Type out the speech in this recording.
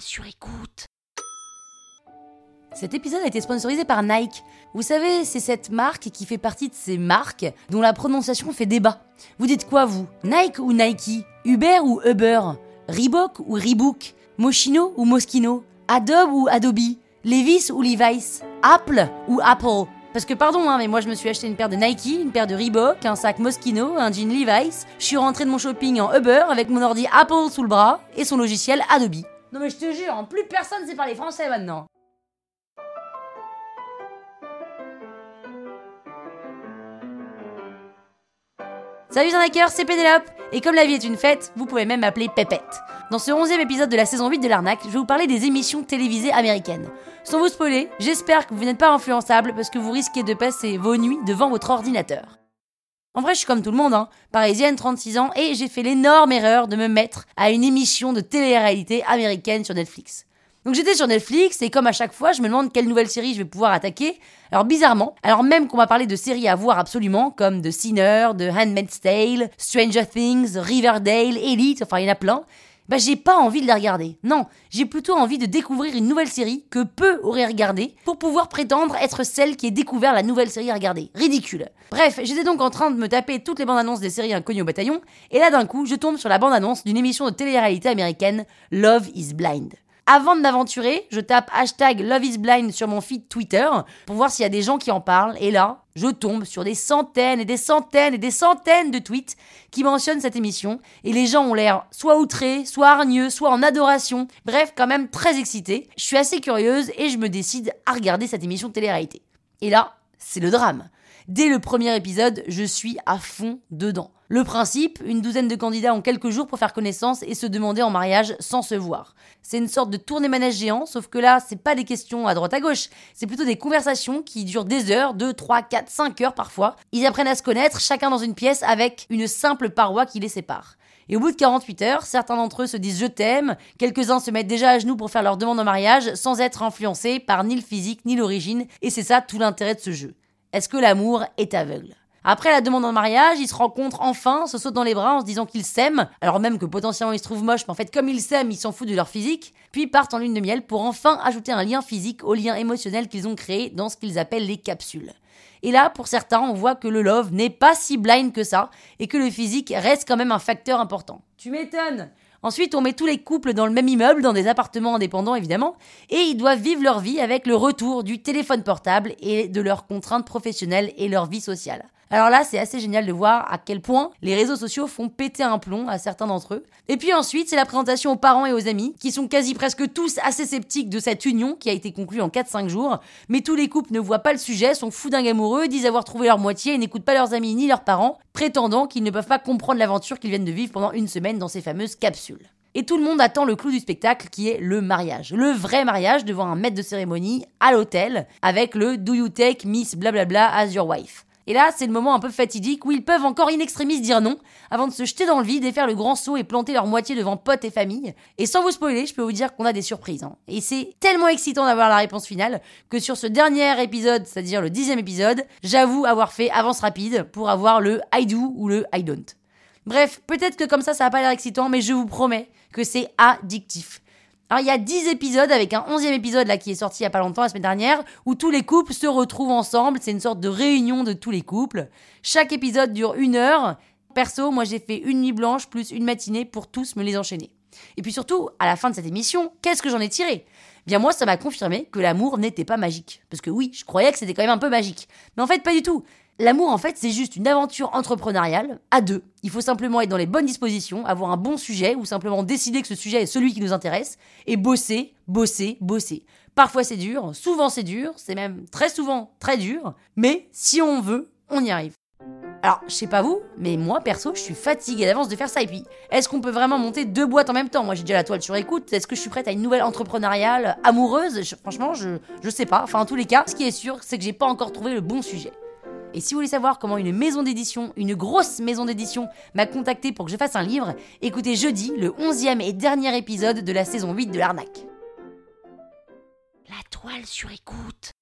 sur écoute. Cet épisode a été sponsorisé par Nike. Vous savez, c'est cette marque qui fait partie de ces marques dont la prononciation fait débat. Vous dites quoi, vous? Nike ou Nike? Uber ou Uber? Reebok ou Reebok? Moschino ou Moschino? Adobe ou Adobe? Levis ou Levi's? Apple ou Apple? Parce que pardon, hein, mais moi je me suis acheté une paire de Nike, une paire de Reebok, un sac Moschino, un jean Levi's. Je suis rentré de mon shopping en Uber avec mon ordi Apple sous le bras et son logiciel Adobe. Non mais je te jure, plus personne sait parler français maintenant. Salut arnaqueurs, c'est Pénélope Et comme la vie est une fête, vous pouvez même m'appeler Pépette. Dans ce 11 épisode de la saison 8 de l'arnaque, je vais vous parler des émissions télévisées américaines. Sans vous spoiler, j'espère que vous n'êtes pas influençable parce que vous risquez de passer vos nuits devant votre ordinateur. En vrai, je suis comme tout le monde, hein. parisienne, 36 ans, et j'ai fait l'énorme erreur de me mettre à une émission de télé-réalité américaine sur Netflix. Donc j'étais sur Netflix et comme à chaque fois, je me demande quelle nouvelle série je vais pouvoir attaquer. Alors bizarrement, alors même qu'on m'a parlé de séries à voir absolument, comme The Sinner, The Handmaid's Tale, Stranger Things, Riverdale, Elite, enfin il y en a plein, bah j'ai pas envie de la regarder. Non, j'ai plutôt envie de découvrir une nouvelle série que peu auraient regardée pour pouvoir prétendre être celle qui ait découvert la nouvelle série à regarder. Ridicule. Bref, j'étais donc en train de me taper toutes les bandes annonces des séries inconnues au bataillon, et là d'un coup, je tombe sur la bande annonce d'une émission de télé-réalité américaine, Love is Blind. Avant de m'aventurer, je tape hashtag Love is Blind sur mon feed Twitter pour voir s'il y a des gens qui en parlent. Et là, je tombe sur des centaines et des centaines et des centaines de tweets qui mentionnent cette émission. Et les gens ont l'air soit outrés, soit hargneux, soit en adoration. Bref, quand même très excités. Je suis assez curieuse et je me décide à regarder cette émission de télé-réalité. Et là, c'est le drame. Dès le premier épisode, je suis à fond dedans. Le principe, une douzaine de candidats ont quelques jours pour faire connaissance et se demander en mariage sans se voir. C'est une sorte de tournée manège géant, sauf que là, c'est pas des questions à droite à gauche, c'est plutôt des conversations qui durent des heures, 2, 3, 4, 5 heures parfois. Ils apprennent à se connaître, chacun dans une pièce avec une simple paroi qui les sépare. Et au bout de 48 heures, certains d'entre eux se disent je t'aime, quelques-uns se mettent déjà à genoux pour faire leur demande en mariage sans être influencés par ni le physique ni l'origine, et c'est ça tout l'intérêt de ce jeu. Est-ce que l'amour est aveugle? Après la demande en mariage, ils se rencontrent enfin, se sautent dans les bras en se disant qu'ils s'aiment, alors même que potentiellement ils se trouvent moches, mais en fait comme ils s'aiment, ils s'en foutent de leur physique, puis partent en lune de miel pour enfin ajouter un lien physique au lien émotionnel qu'ils ont créé dans ce qu'ils appellent les capsules. Et là, pour certains, on voit que le love n'est pas si blind que ça, et que le physique reste quand même un facteur important. Tu m'étonnes Ensuite, on met tous les couples dans le même immeuble, dans des appartements indépendants évidemment, et ils doivent vivre leur vie avec le retour du téléphone portable et de leurs contraintes professionnelles et leur vie sociale. Alors là, c'est assez génial de voir à quel point les réseaux sociaux font péter un plomb à certains d'entre eux. Et puis ensuite, c'est la présentation aux parents et aux amis, qui sont quasi presque tous assez sceptiques de cette union qui a été conclue en 4-5 jours. Mais tous les couples ne voient pas le sujet, sont fous d'un amoureux, disent avoir trouvé leur moitié et n'écoutent pas leurs amis ni leurs parents, prétendant qu'ils ne peuvent pas comprendre l'aventure qu'ils viennent de vivre pendant une semaine dans ces fameuses capsules. Et tout le monde attend le clou du spectacle qui est le mariage. Le vrai mariage devant un maître de cérémonie à l'hôtel avec le Do you take Miss blablabla as your wife? Et là, c'est le moment un peu fatidique où ils peuvent encore in extremis dire non, avant de se jeter dans le vide et faire le grand saut et planter leur moitié devant potes et famille. Et sans vous spoiler, je peux vous dire qu'on a des surprises. Hein. Et c'est tellement excitant d'avoir la réponse finale que sur ce dernier épisode, c'est-à-dire le dixième épisode, j'avoue avoir fait avance rapide pour avoir le I do ou le I don't. Bref, peut-être que comme ça, ça n'a pas l'air excitant, mais je vous promets que c'est addictif. Alors il y a 10 épisodes avec un 11e épisode là qui est sorti il y a pas longtemps la semaine dernière où tous les couples se retrouvent ensemble, c'est une sorte de réunion de tous les couples. Chaque épisode dure une heure. Perso, moi j'ai fait une nuit blanche plus une matinée pour tous me les enchaîner. Et puis surtout, à la fin de cette émission, qu'est-ce que j'en ai tiré? Bien moi, ça m'a confirmé que l'amour n'était pas magique. Parce que oui, je croyais que c'était quand même un peu magique. Mais en fait, pas du tout. L'amour, en fait, c'est juste une aventure entrepreneuriale à deux. Il faut simplement être dans les bonnes dispositions, avoir un bon sujet ou simplement décider que ce sujet est celui qui nous intéresse et bosser, bosser, bosser. Parfois c'est dur, souvent c'est dur, c'est même très souvent très dur, mais si on veut, on y arrive. Alors, je sais pas vous, mais moi perso, je suis fatiguée d'avance de faire ça. Et puis, est-ce qu'on peut vraiment monter deux boîtes en même temps? Moi, j'ai déjà la toile sur écoute. Est-ce que je suis prête à une nouvelle entrepreneuriale amoureuse? Franchement, je, je sais pas. Enfin, en tous les cas, ce qui est sûr, c'est que j'ai pas encore trouvé le bon sujet. Et si vous voulez savoir comment une maison d'édition, une grosse maison d'édition, m'a contacté pour que je fasse un livre, écoutez jeudi le 11e et dernier épisode de la saison 8 de l'arnaque. La toile sur écoute.